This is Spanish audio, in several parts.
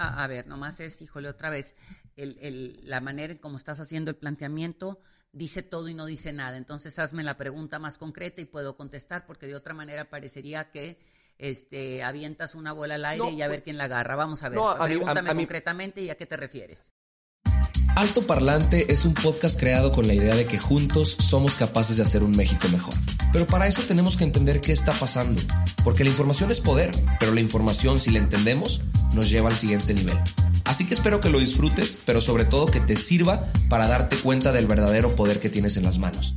A, a, ver, nomás es, híjole, otra vez, el, el, la manera en cómo estás haciendo el planteamiento dice todo y no dice nada. Entonces, hazme la pregunta más concreta y puedo contestar, porque de otra manera parecería que este, avientas una bola al aire no, y a ver pues, quién la agarra. Vamos a ver, no, a pregúntame mí, a, a concretamente mí... y a qué te refieres. Alto Parlante es un podcast creado con la idea de que juntos somos capaces de hacer un México mejor. Pero para eso tenemos que entender qué está pasando, porque la información es poder, pero la información, si la entendemos, nos lleva al siguiente nivel. Así que espero que lo disfrutes, pero sobre todo que te sirva para darte cuenta del verdadero poder que tienes en las manos.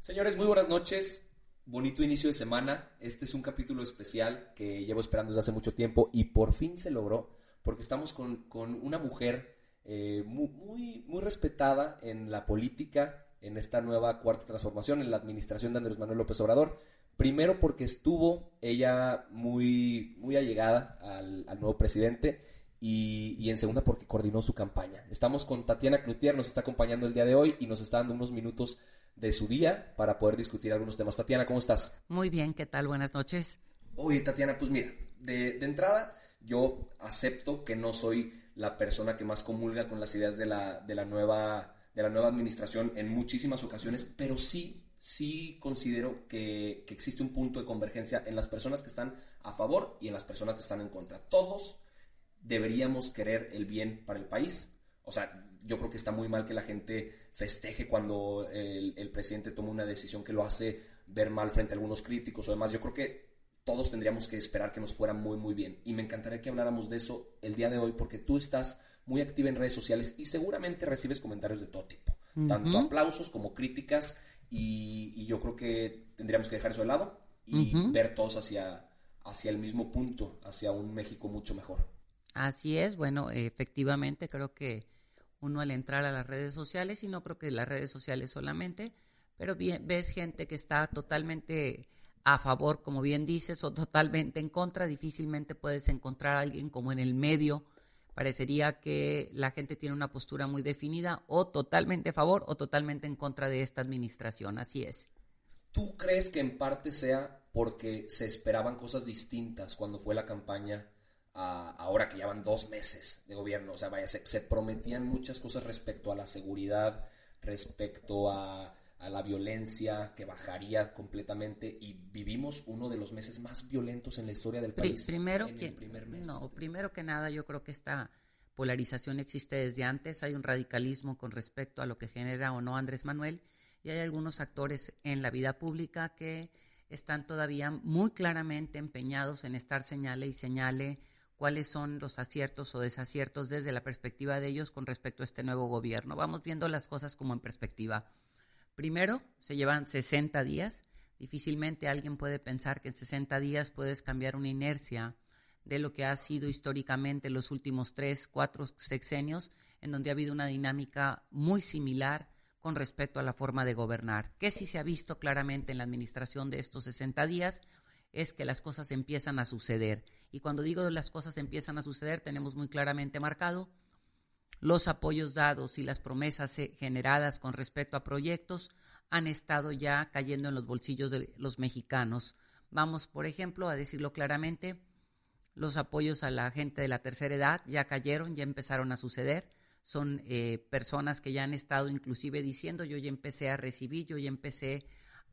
Señores, muy buenas noches. Bonito inicio de semana. Este es un capítulo especial que llevo esperando desde hace mucho tiempo y por fin se logró porque estamos con, con una mujer eh, muy, muy, muy, respetada en la política, en esta nueva cuarta transformación, en la administración de Andrés Manuel López Obrador. Primero porque estuvo ella muy, muy allegada al, al nuevo presidente y, y, en segunda porque coordinó su campaña. Estamos con Tatiana Cloutier, nos está acompañando el día de hoy y nos está dando unos minutos de su día para poder discutir algunos temas. Tatiana, ¿cómo estás? Muy bien, ¿qué tal? Buenas noches. Oye, Tatiana, pues mira, de, de entrada yo acepto que no soy la persona que más comulga con las ideas de la, de la, nueva, de la nueva administración en muchísimas ocasiones, pero sí, sí considero que, que existe un punto de convergencia en las personas que están a favor y en las personas que están en contra. Todos deberíamos querer el bien para el país. O sea, yo creo que está muy mal que la gente festeje cuando el, el presidente toma una decisión que lo hace ver mal frente a algunos críticos o demás. Yo creo que todos tendríamos que esperar que nos fuera muy, muy bien. Y me encantaría que habláramos de eso el día de hoy porque tú estás muy activa en redes sociales y seguramente recibes comentarios de todo tipo, uh -huh. tanto aplausos como críticas y, y, yo creo que tendríamos que dejar eso de lado y uh -huh. ver todos hacia, hacia el mismo punto, hacia un México mucho mejor. Así es, bueno, efectivamente creo que uno al entrar a las redes sociales, y no creo que las redes sociales solamente, pero bien, ves gente que está totalmente a favor, como bien dices, o totalmente en contra. Difícilmente puedes encontrar a alguien como en el medio. Parecería que la gente tiene una postura muy definida, o totalmente a favor o totalmente en contra de esta administración. Así es. ¿Tú crees que en parte sea porque se esperaban cosas distintas cuando fue la campaña a ahora que ya van dos meses de gobierno? O sea, vaya, se, se prometían muchas cosas respecto a la seguridad, respecto a a la violencia que bajaría completamente y vivimos uno de los meses más violentos en la historia del país. Primero que primer no, primero que nada yo creo que esta polarización existe desde antes, hay un radicalismo con respecto a lo que genera o no Andrés Manuel y hay algunos actores en la vida pública que están todavía muy claramente empeñados en estar señale y señale cuáles son los aciertos o desaciertos desde la perspectiva de ellos con respecto a este nuevo gobierno. Vamos viendo las cosas como en perspectiva. Primero, se llevan 60 días. Difícilmente alguien puede pensar que en 60 días puedes cambiar una inercia de lo que ha sido históricamente los últimos tres, cuatro sexenios, en donde ha habido una dinámica muy similar con respecto a la forma de gobernar. Que sí se ha visto claramente en la administración de estos 60 días es que las cosas empiezan a suceder. Y cuando digo las cosas empiezan a suceder, tenemos muy claramente marcado los apoyos dados y las promesas eh, generadas con respecto a proyectos han estado ya cayendo en los bolsillos de los mexicanos. Vamos, por ejemplo, a decirlo claramente, los apoyos a la gente de la tercera edad ya cayeron, ya empezaron a suceder. Son eh, personas que ya han estado inclusive diciendo, yo ya empecé a recibir, yo ya empecé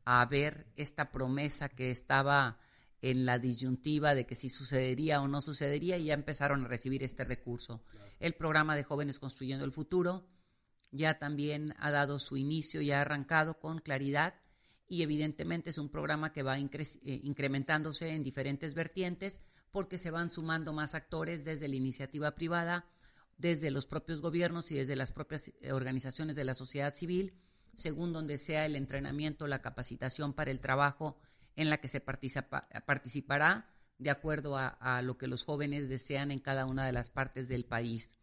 a ver esta promesa que estaba en la disyuntiva de que si sucedería o no sucedería y ya empezaron a recibir este recurso. Claro. El programa de Jóvenes Construyendo el Futuro ya también ha dado su inicio y ha arrancado con claridad y evidentemente es un programa que va incre eh, incrementándose en diferentes vertientes porque se van sumando más actores desde la iniciativa privada, desde los propios gobiernos y desde las propias eh, organizaciones de la sociedad civil, según donde sea el entrenamiento, la capacitación para el trabajo en la que se participará de acuerdo a, lo que los jóvenes desean en cada una de las partes del país.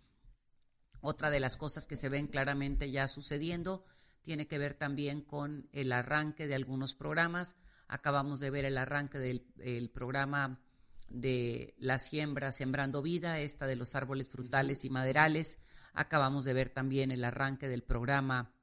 Otra de las cosas que se ven claramente ya sucediendo tiene que ver también con el arranque de algunos programas. Acabamos de ver el arranque del programa de la siembra Sembrando Vida, esta de los árboles frutales y maderales. Acabamos de ver también el arranque del programa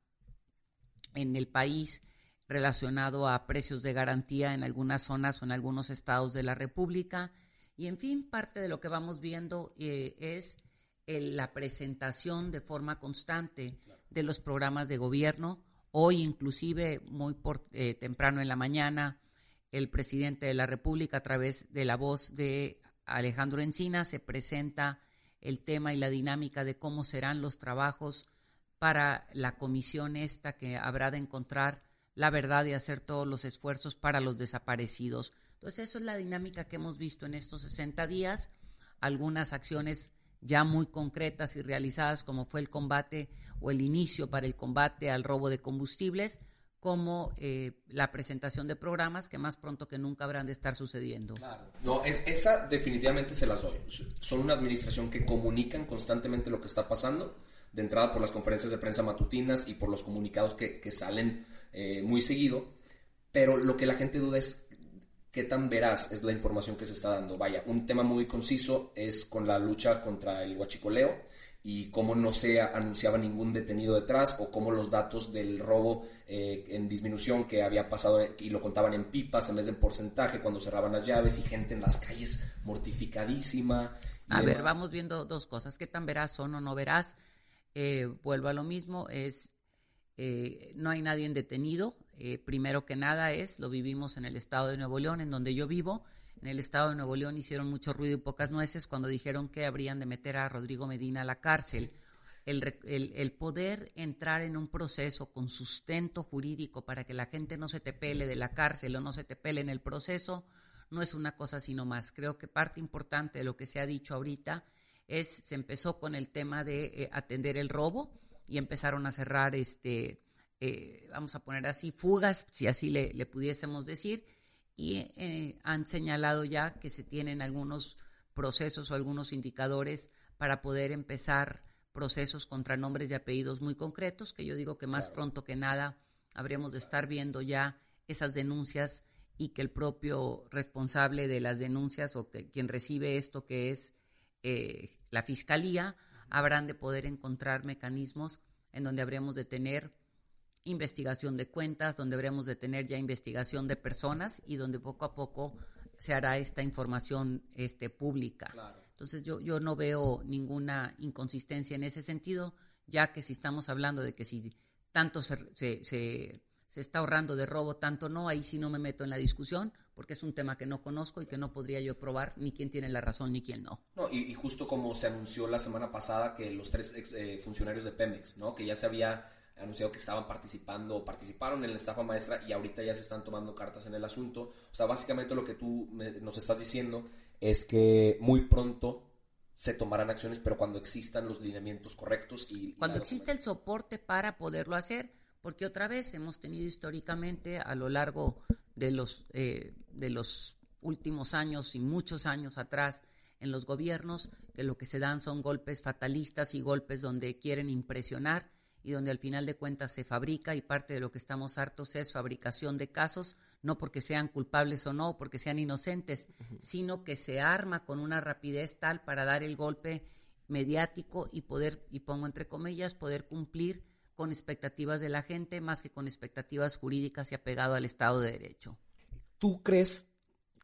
en el país relacionado a precios de garantía en algunas zonas o en algunos estados de la República. Y en fin, parte de lo que vamos viendo eh, es la presentación de forma constante de los programas de gobierno. Hoy, inclusive, muy por, eh, temprano en la mañana, el presidente de la República, a través de la voz de Alejandro Encina, se presenta el tema y la dinámica de cómo serán los trabajos para la comisión esta que habrá de encontrar la verdad y hacer todos los esfuerzos para los desaparecidos. Entonces, eso es la dinámica que hemos visto en estos 60 días. Algunas acciones ya muy concretas y realizadas, como fue el combate o el inicio para el combate al robo de combustibles, como eh, la presentación de programas que más pronto que nunca habrán de estar sucediendo. Claro. No, es, esa definitivamente se las doy. Son una administración que comunican constantemente lo que está pasando, de entrada por las conferencias de prensa matutinas y por los comunicados que, que salen eh, muy seguido, pero lo que la gente duda es qué tan veraz es la información que se está dando. Vaya, un tema muy conciso es con la lucha contra el huachicoleo y cómo no se anunciaba ningún detenido detrás o cómo los datos del robo eh, en disminución que había pasado y lo contaban en pipas en vez de en porcentaje cuando cerraban las llaves y gente en las calles mortificadísima. a ver, vamos viendo dos cosas, qué tan veraz son o no verás. Eh, vuelvo a lo mismo, es eh, no hay nadie detenido. Eh, primero que nada es, lo vivimos en el estado de Nuevo León, en donde yo vivo. En el estado de Nuevo León hicieron mucho ruido y pocas nueces cuando dijeron que habrían de meter a Rodrigo Medina a la cárcel. El, el, poder entrar en un proceso con sustento jurídico para que la gente no se te pele de la cárcel o no se te pele en el proceso, no es una cosa sino más. Creo que parte importante de lo que se ha dicho ahorita es, se empezó con el tema de eh, atender el robo, y empezaron a cerrar, este, eh, vamos a poner así, fugas, si así le, pudiésemos decir, y eh, han señalado ya que se tienen algunos procesos o algunos indicadores para poder empezar procesos contra nombres y apellidos muy concretos, que yo digo que más pronto que nada habremos de estar viendo ya esas denuncias y que el propio responsable de las denuncias o que quien recibe esto que es eh, la fiscalía habrán de poder encontrar mecanismos en donde habremos de tener investigación de cuentas, donde habremos de tener ya investigación de personas y donde poco a poco se hará esta información este, pública. Entonces yo, yo no veo ninguna inconsistencia en ese sentido, ya que si estamos hablando de que si tanto se, se se está ahorrando de robo, tanto no, ahí sí no me meto en la discusión, porque es un tema que no conozco y que no podría yo probar ni quién tiene la razón ni quién no. No, y, justo como se anunció la semana pasada que los tres eh, funcionarios de Pemex, ¿no? Que ya se había anunciado que estaban participando o participaron en la estafa maestra y ahorita ya se están tomando cartas en el asunto. O sea, básicamente lo que tú nos estás diciendo es que muy pronto se tomarán acciones, pero cuando existan los lineamientos correctos y... Cuando existe el soporte para poderlo hacer, porque otra vez hemos tenido históricamente a lo largo de los, eh, de los últimos años y muchos años atrás en los gobiernos que lo que se dan son golpes fatalistas y golpes donde quieren impresionar y donde al final de cuentas se fabrica y parte de lo que estamos hartos es fabricación de casos, no porque sean culpables o no, porque sean inocentes, sino que se arma con una rapidez tal para dar el golpe mediático y poder, y pongo entre comillas, poder cumplir con expectativas de la gente más que con expectativas jurídicas y apegado al Estado de Derecho. ¿Tú crees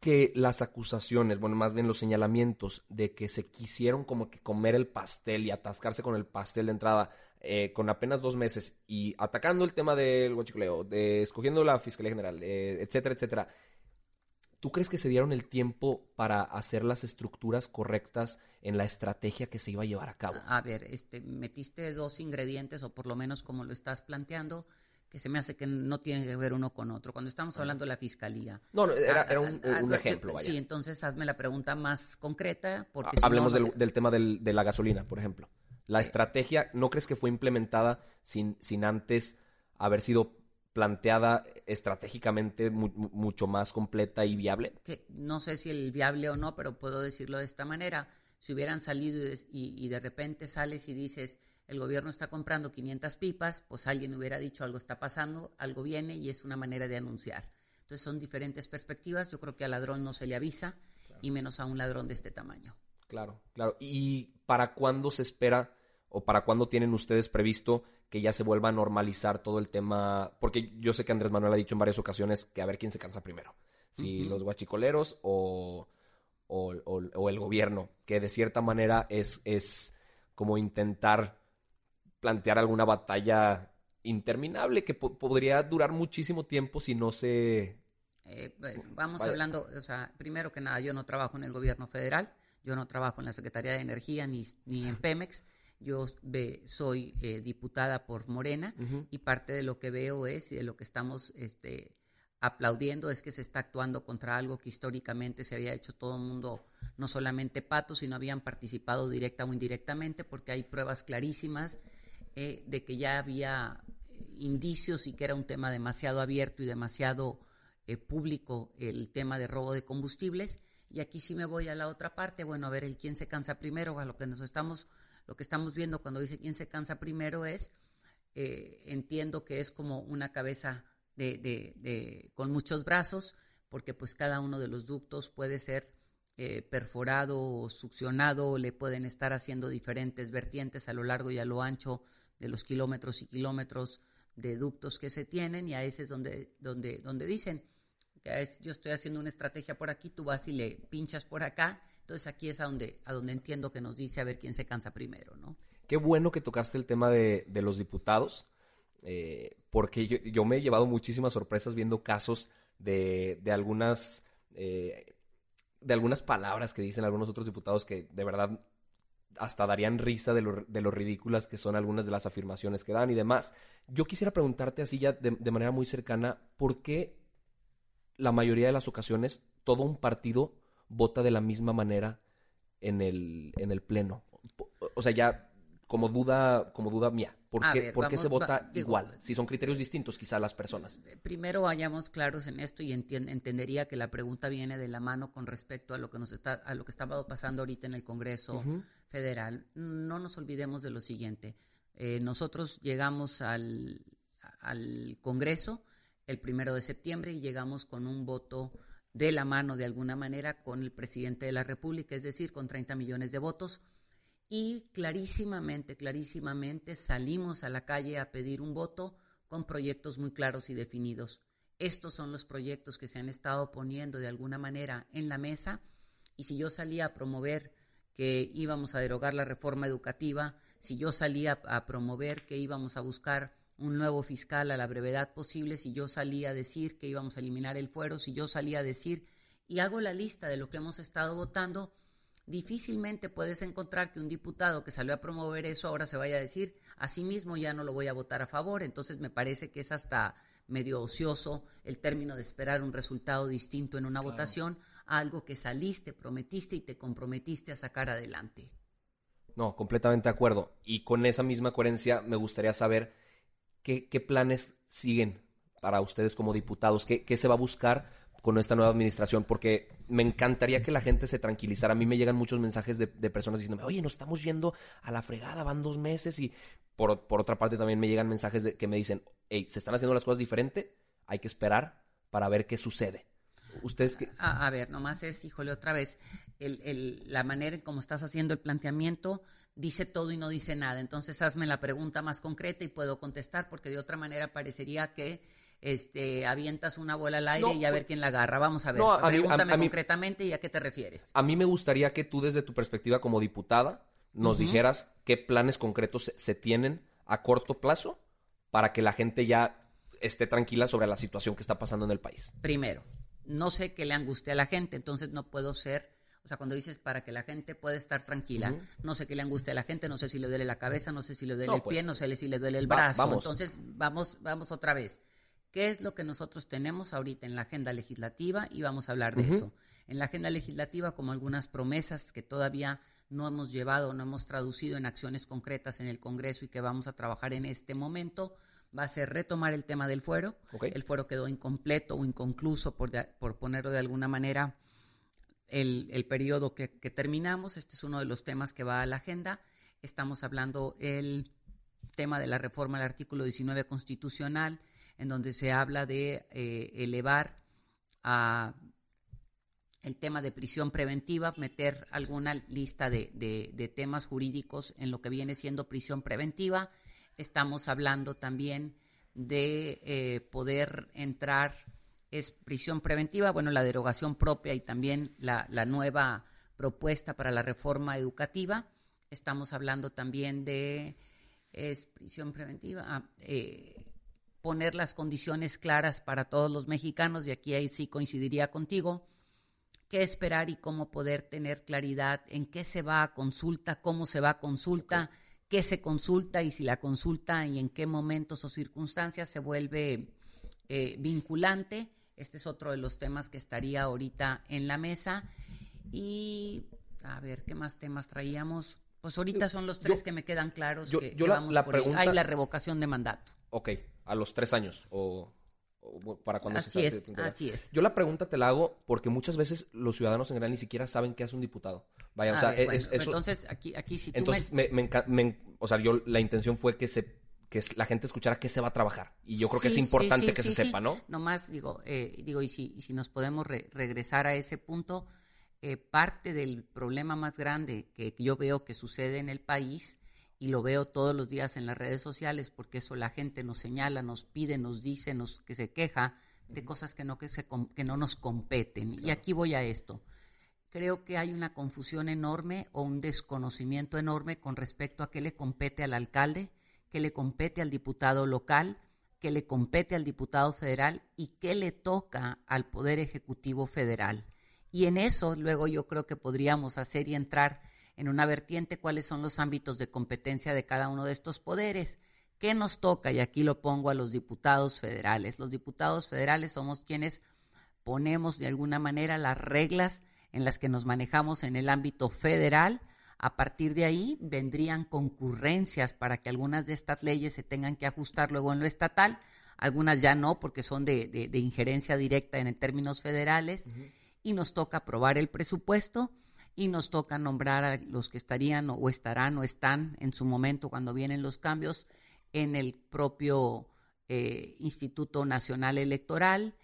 que las acusaciones, bueno, más bien los señalamientos de que se quisieron como que comer el pastel y atascarse con el pastel de entrada eh, con apenas dos meses y atacando el tema del huachicoleo, de escogiendo la Fiscalía General, eh, etcétera, etcétera, ¿Tú crees que se dieron el tiempo para hacer las estructuras correctas en la estrategia que se iba a llevar a cabo? A ver, este, metiste dos ingredientes, o por lo menos como lo estás planteando, que se me hace que no tienen que ver uno con otro. Cuando estamos hablando de la fiscalía. No, era, ah, un, ah, ah, ejemplo, vaya. Sí, entonces hazme la pregunta más concreta. Porque Hablemos del, tema de la gasolina, por ejemplo. La estrategia, ¿no crees que fue implementada sin, sin antes haber sido planteada estratégicamente mucho más completa y viable? Que no sé si el viable o no, pero puedo decirlo de esta manera. Si hubieran salido y, de repente sales y dices, el gobierno está comprando 500 pipas, pues alguien hubiera dicho algo está pasando, algo viene y es una manera de anunciar. Entonces son diferentes perspectivas. Yo creo que al ladrón no se le avisa y menos a un ladrón de este tamaño. Claro, claro. ¿Y para cuándo se espera o para cuándo tienen ustedes previsto que ya se vuelva a normalizar todo el tema? Porque yo sé que Andrés Manuel ha dicho en varias ocasiones que a ver quién se cansa primero, si los guachicoleros o, o, el gobierno, que de cierta manera es, es como intentar plantear alguna batalla interminable que podría durar muchísimo tiempo si no se... Eh, vamos hablando, o sea, primero que nada, yo no trabajo en el gobierno federal, yo no trabajo en la Secretaría de Energía ni, ni en Pemex. Yo soy eh, diputada por Morena y parte de lo que veo es y de lo que estamos este, aplaudiendo es que se está actuando contra algo que históricamente se había hecho todo el mundo, no solamente patos, sino habían participado directa o indirectamente, porque hay pruebas clarísimas eh, de que ya había indicios y que era un tema demasiado abierto y demasiado eh, público el tema de robo de combustibles. Y aquí sí me voy a la otra parte, bueno, a ver el quién se cansa primero, a lo que nos estamos lo que estamos viendo cuando dice quién se cansa primero es, eh, entiendo que es como una cabeza de, de, con muchos brazos, porque pues cada uno de los ductos puede ser eh, perforado o succionado, le pueden estar haciendo diferentes vertientes a lo largo y a lo ancho de los kilómetros y kilómetros de ductos que se tienen, y a ese es donde, donde, donde dicen que es, yo estoy haciendo una estrategia por aquí, tú vas y le pinchas por acá, entonces aquí es a donde, a donde entiendo que nos dice a ver quién se cansa primero, ¿no? Qué bueno que tocaste el tema de, los diputados, eh, porque yo, me he llevado muchísimas sorpresas viendo casos de, de algunas... Eh, de algunas palabras que dicen algunos otros diputados que de verdad hasta darían risa de lo, de lo, ridículas que son algunas de las afirmaciones que dan y demás. Yo quisiera preguntarte así ya de, de, manera muy cercana, ¿por qué la mayoría de las ocasiones todo un partido vota de la misma manera en el, en el pleno. O sea, ya como duda, como duda mía, ¿por qué, se vota igual? si son criterios distintos quizá las personas. Eh, primero vayamos claros en esto y entendería que la pregunta viene de la mano con respecto a lo que nos está, a lo que está pasando ahorita en el Congreso Federal. No nos olvidemos de lo siguiente. Eh, nosotros llegamos al, al Congreso el primero de septiembre y llegamos con un voto de la mano de alguna manera con el presidente de la República, es decir, con 30 millones de votos. Y clarísimamente, clarísimamente salimos a la calle a pedir un voto con proyectos muy claros y definidos. Estos son los proyectos que se han estado poniendo de alguna manera en la mesa. Y si yo salía a promover que íbamos a derogar la reforma educativa, si yo salía a promover que íbamos a buscar un nuevo fiscal a la brevedad posible, si yo salía a decir que íbamos a eliminar el fuero, si yo salía a decir, y hago la lista de lo que hemos estado votando, difícilmente puedes encontrar que un diputado que salió a promover eso ahora se vaya a decir, a sí mismo ya no lo voy a votar a favor, entonces me parece que es hasta medio ocioso el término de esperar un resultado distinto en una votación a algo que saliste, prometiste y te comprometiste a sacar adelante. No, completamente de acuerdo. Y con esa misma coherencia me gustaría saber ¿qué, planes siguen para ustedes como diputados? ¿Qué, se va a buscar con esta nueva administración? Porque me encantaría que la gente se tranquilizara. A mí me llegan muchos mensajes de, personas diciéndome, oye, nos estamos yendo a la fregada, van dos meses. Y por, otra parte también me llegan mensajes de, que me dicen, hey, se están haciendo las cosas diferente, hay que esperar para ver qué sucede. Ustedes que... A, ver, nomás es, híjole, otra vez, la manera en cómo estás haciendo el planteamiento dice todo y no dice nada. Entonces hazme la pregunta más concreta y puedo contestar, porque de otra manera parecería que este, avientas una bola al aire y a ver pues, quién la agarra. Vamos a ver, pregúntame concretamente y a qué te refieres. A mí me gustaría que tú desde tu perspectiva como diputada nos dijeras qué planes concretos se, tienen a corto plazo para que la gente ya esté tranquila sobre la situación que está pasando en el país. Primero, no sé qué le angustia a la gente, entonces no puedo ser o sea, cuando dices para que la gente pueda estar tranquila, no sé qué le angustia a la gente, no sé si le duele la cabeza, no sé si le duele el pues, pie, no sé si le duele el brazo. Entonces, vamos, vamos otra vez. ¿Qué es lo que nosotros tenemos ahorita en la agenda legislativa? Y vamos a hablar de eso. En la agenda legislativa, como algunas promesas que todavía no hemos llevado, no hemos traducido en acciones concretas en el Congreso y que vamos a trabajar en este momento, va a ser retomar el tema del fuero. El fuero quedó incompleto o inconcluso, por, por ponerlo de alguna manera, el, el periodo que, terminamos. Este es uno de los temas que va a la agenda. Estamos hablando el tema de la reforma del artículo 19 constitucional, en donde se habla de eh, elevar a el tema de prisión preventiva, meter alguna lista de, de, temas jurídicos en lo que viene siendo prisión preventiva. Estamos hablando también de eh, poder entrar, es prisión preventiva, bueno, la derogación propia y también la, la nueva propuesta para la reforma educativa. Estamos hablando también de es prisión preventiva, ah, eh, poner las condiciones claras para todos los mexicanos, y aquí ahí sí coincidiría contigo, qué esperar y cómo poder tener claridad en qué se va a consulta, cómo se va a consulta, qué se consulta y si la consulta y en qué momentos o circunstancias se vuelve eh, vinculante. Este es otro de los temas que estaría ahorita en la mesa. Y a ver, ¿qué más temas traíamos? Pues ahorita son los tres que me quedan claros que, vamos por Hay la revocación de mandato. Ok, a los tres años o para cuando así se es, así es. Yo la pregunta te la hago porque muchas veces los ciudadanos en general ni siquiera saben qué hace un diputado. Vaya, o sea, entonces aquí, aquí si tú entonces me, me, o sea, yo la intención fue que se que la gente escuchara qué se va a trabajar y yo creo que es importante que se sepa, ¿no? Nomás digo, eh, digo y si, si nos podemos regresar a ese punto, eh, parte del problema más grande que yo veo que sucede en el país y lo veo todos los días en las redes sociales porque eso la gente nos señala, nos pide, nos dice, nos que se queja de cosas que no que, se, que no nos competen. Y aquí voy a esto. Creo que hay una confusión enorme o un desconocimiento enorme con respecto a qué le compete al alcalde, qué le compete al diputado local, qué le compete al diputado federal y qué le toca al Poder Ejecutivo Federal. Y en eso luego yo creo que podríamos hacer y entrar en una vertiente cuáles son los ámbitos de competencia de cada uno de estos poderes. ¿Qué nos toca? Y aquí lo pongo a los diputados federales. Los diputados federales somos quienes ponemos de alguna manera las reglas en las que nos manejamos en el ámbito federal. A partir de ahí vendrían concurrencias para que algunas de estas leyes se tengan que ajustar luego en lo estatal, algunas ya no porque son de, injerencia directa en términos federales, y nos toca aprobar el presupuesto y nos toca nombrar a los que estarían o estarán o están en su momento cuando vienen los cambios en el propio eh, Instituto Nacional Electoral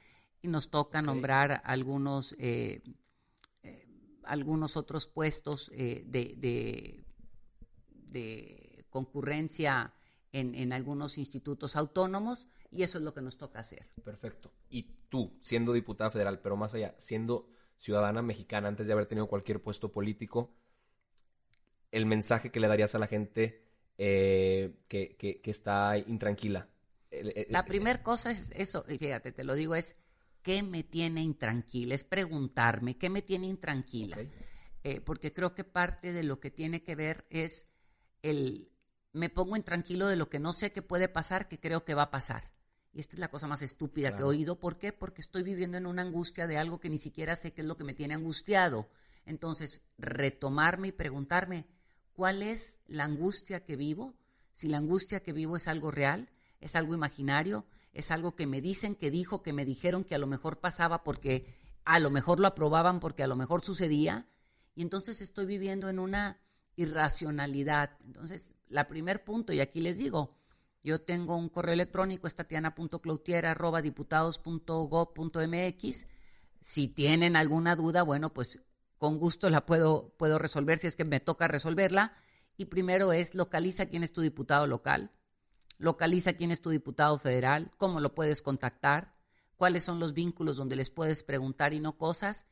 y nos toca nombrar algunos eh, algunos otros puestos de, de, concurrencia en, en, algunos institutos autónomos y eso es lo que nos toca hacer. Perfecto. Y tú, siendo diputada federal, pero más allá, siendo ciudadana mexicana antes de haber tenido cualquier puesto político, el mensaje que le darías a la gente eh, que, que, está intranquila? La primera cosa es eso, y fíjate, te lo digo, es ¿qué me tiene intranquila? Es preguntarme, ¿qué me tiene intranquila? Eh, porque creo que parte de lo que tiene que ver es el, me pongo intranquilo de lo que no sé que puede pasar, que creo que va a pasar. Y esta es la cosa más estúpida que he oído. ¿Por qué? Porque estoy viviendo en una angustia de algo que ni siquiera sé qué es lo que me tiene angustiado. Entonces, retomarme y preguntarme, ¿cuál es la angustia que vivo? Si la angustia que vivo es algo real, es algo imaginario, es algo que me dicen, que dijo, que me dijeron que a lo mejor pasaba porque a lo mejor lo aprobaban porque a lo mejor sucedía. Y entonces estoy viviendo en una irracionalidad. Entonces, la primer punto, y aquí les digo, yo tengo un correo electrónico, estatiana.cloutier.diputados.gov.mx. Si tienen alguna duda, bueno, pues con gusto la puedo, puedo resolver si es que me toca resolverla. Y primero es localiza quién es tu diputado local, localiza quién es tu diputado federal, cómo lo puedes contactar, cuáles son los vínculos donde les puedes preguntar y no cosas.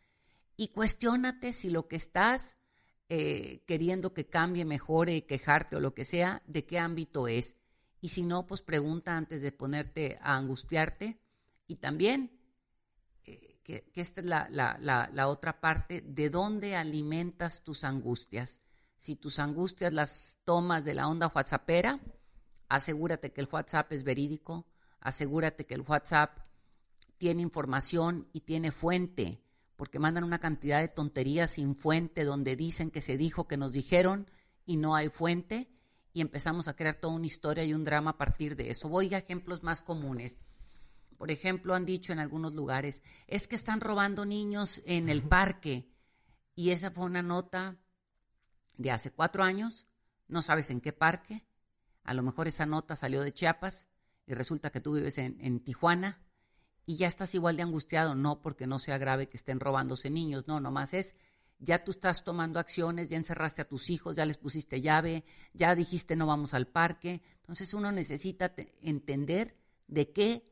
Y cuestiónate si lo que estás eh, queriendo que cambie, mejore, quejarte o lo que sea, de qué ámbito es y si no, pues pregunta antes de ponerte a angustiarte. Y también, eh, que, esta es la, la, la, otra parte, ¿de dónde alimentas tus angustias? Si tus angustias las tomas de la onda WhatsAppera, asegúrate que el WhatsApp es verídico, asegúrate que el WhatsApp tiene información y tiene fuente, porque mandan una cantidad de tonterías sin fuente donde dicen que se dijo, que nos dijeron y no hay fuente y empezamos a crear toda una historia y un drama a partir de eso. Voy a ejemplos más comunes. Por ejemplo, han dicho en algunos lugares, es que están robando niños en el parque. Y esa fue una nota de hace cuatro años, no sabes en qué parque, a lo mejor esa nota salió de Chiapas y resulta que tú vives en, Tijuana y ya estás igual de angustiado, no porque no sea grave que estén robándose niños, no, nomás es ya tú estás tomando acciones, ya encerraste a tus hijos, ya les pusiste llave, ya dijiste no vamos al parque. Entonces uno necesita entender de qué,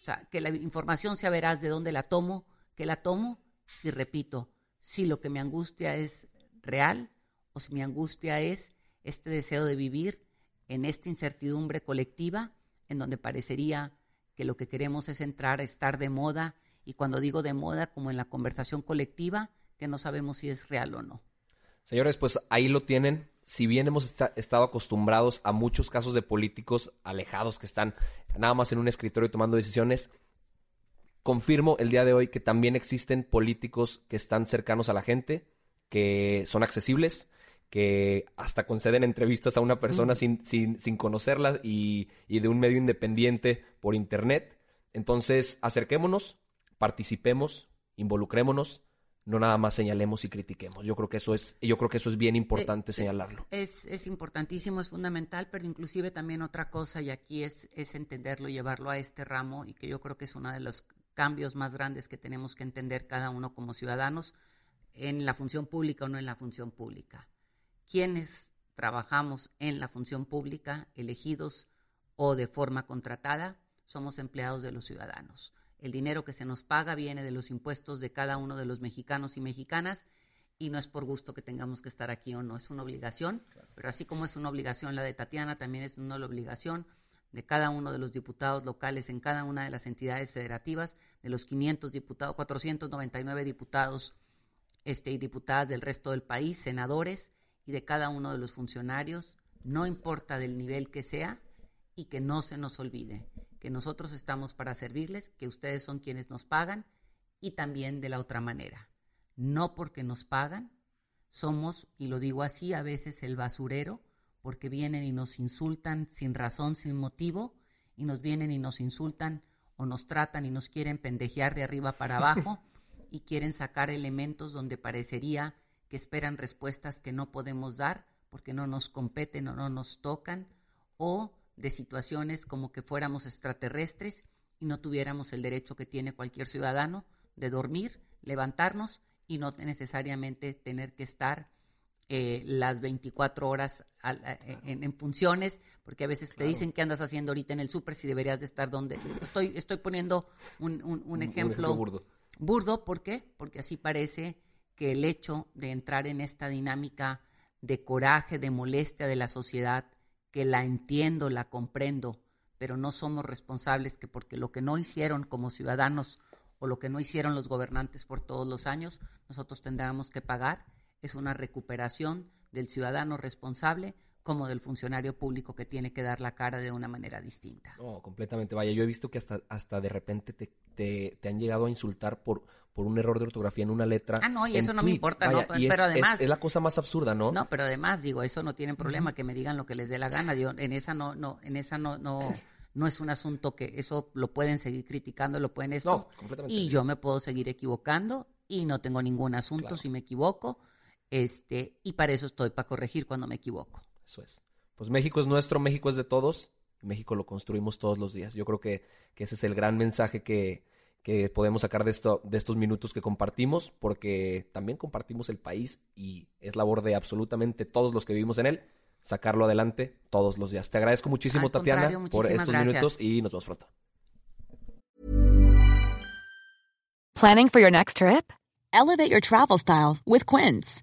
o sea, que la información sea veraz de dónde la tomo, que la tomo y repito, si lo que me angustia es real o si mi angustia es este deseo de vivir en esta incertidumbre colectiva en donde parecería que lo que queremos es entrar a estar de moda y cuando digo de moda como en la conversación colectiva, que no sabemos si es real o no. Señores, pues ahí lo tienen. Si bien hemos estado acostumbrados a muchos casos de políticos alejados que están nada más en un escritorio tomando decisiones, confirmo el día de hoy que también existen políticos que están cercanos a la gente, que son accesibles, que hasta conceden entrevistas a una persona sin, sin, sin, conocerla y, y de un medio independiente por internet. Entonces, acerquémonos, participemos, involucrémonos no nada más señalemos y critiquemos. Yo creo que eso es, yo creo que eso es bien importante eh, señalarlo. Es, es, importantísimo, es fundamental, pero inclusive también otra cosa, y aquí es, es entenderlo, llevarlo a este ramo, y que yo creo que es uno de los cambios más grandes que tenemos que entender cada uno como ciudadanos en la función pública o no en la función pública. Quienes trabajamos en la función pública, elegidos o de forma contratada, somos empleados de los ciudadanos. El dinero que se nos paga viene de los impuestos de cada uno de los mexicanos y mexicanas y no es por gusto que tengamos que estar aquí o no, es una obligación, pero así como es una obligación la de Tatiana, también es una obligación de cada uno de los diputados locales en cada una de las entidades federativas, de los 500 diputados, 499 diputados este, y diputadas del resto del país, senadores y de cada uno de los funcionarios, no importa del nivel que sea, y que no se nos olvide que nosotros estamos para servirles, que ustedes son quienes nos pagan y también de la otra manera. No porque nos pagan, somos, y lo digo así, a veces el basurero, porque vienen y nos insultan sin razón, sin motivo, y nos vienen y nos insultan o nos tratan y nos quieren pendejear de arriba para abajo y quieren sacar elementos donde parecería que esperan respuestas que no podemos dar porque no nos competen o no nos tocan o de situaciones como que fuéramos extraterrestres y no tuviéramos el derecho que tiene cualquier ciudadano de dormir, levantarnos y no necesariamente tener que estar eh, las 24 horas eh, en, funciones, porque a veces te dicen qué andas haciendo ahorita en el súper si deberías de estar donde... Estoy, estoy poniendo un, un, ejemplo, burdo. Burdo, ¿por qué? Porque así parece que el hecho de entrar en esta dinámica de coraje, de molestia de la sociedad, que la entiendo, la comprendo, pero no somos responsables que porque lo que no hicieron como ciudadanos o lo que no hicieron los gobernantes por todos los años, nosotros tendremos que pagar, es una recuperación del ciudadano responsable como del funcionario público que tiene que dar la cara de una manera distinta. No, completamente. Vaya, yo he visto que hasta, hasta de repente te, te, han llegado a insultar por, por un error de ortografía en una letra. Ah, no, y eso no me importa, no, pero es, además... Es, la cosa más absurda, ¿no? No, pero además, digo, eso no tienen problema, que me digan lo que les dé la gana. Digo, en esa no, no, en esa no, no, no es un asunto que eso lo pueden seguir criticando, lo pueden esto. No, completamente. Y yo me puedo seguir equivocando y no tengo ningún asunto si me equivoco. Este, y para eso estoy, para corregir cuando me equivoco. Eso es. Pues México es nuestro, México es de todos, México lo construimos todos los días. Yo creo que, ese es el gran mensaje que, podemos sacar de, esto, de estos minutos que compartimos, porque también compartimos el país y es labor de absolutamente todos los que vivimos en él sacarlo adelante todos los días. Te agradezco muchísimo, Tatiana, por estos minutos y nos vemos pronto. Planning for your next trip? Elevate your travel style with Quince.